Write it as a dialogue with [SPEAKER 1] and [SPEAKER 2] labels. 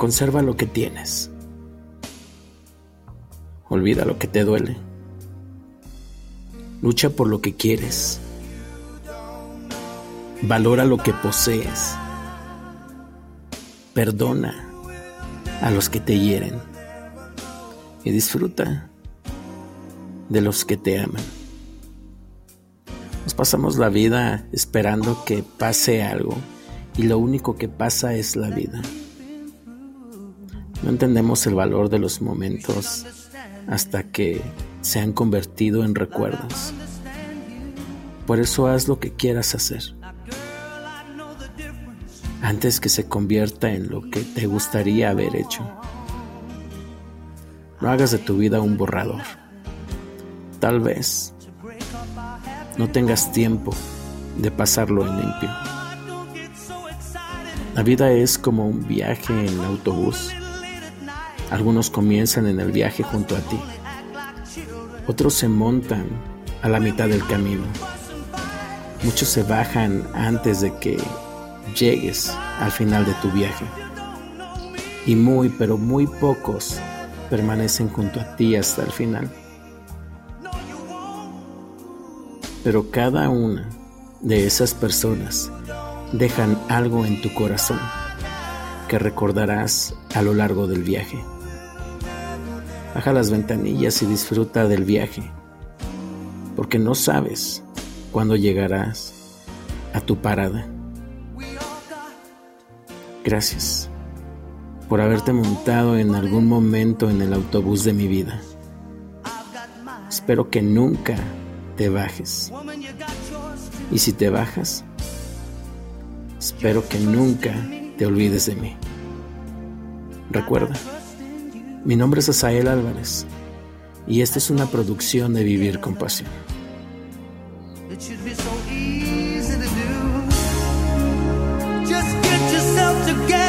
[SPEAKER 1] Conserva lo que tienes. Olvida lo que te duele. Lucha por lo que quieres. Valora lo que posees. Perdona a los que te hieren. Y disfruta de los que te aman. Nos pasamos la vida esperando que pase algo y lo único que pasa es la vida. No entendemos el valor de los momentos hasta que se han convertido en recuerdos. Por eso haz lo que quieras hacer. Antes que se convierta en lo que te gustaría haber hecho. No hagas de tu vida un borrador. Tal vez no tengas tiempo de pasarlo en limpio. La vida es como un viaje en autobús. Algunos comienzan en el viaje junto a ti. Otros se montan a la mitad del camino. Muchos se bajan antes de que llegues al final de tu viaje. Y muy, pero muy pocos permanecen junto a ti hasta el final. Pero cada una de esas personas dejan algo en tu corazón que recordarás a lo largo del viaje. Baja las ventanillas y disfruta del viaje, porque no sabes cuándo llegarás a tu parada. Gracias por haberte montado en algún momento en el autobús de mi vida. Espero que nunca te bajes. Y si te bajas, espero que nunca te olvides de mí. Recuerda. Mi nombre es Asael Álvarez y esta es una producción de Vivir con Pasión.
[SPEAKER 2] No, you won't.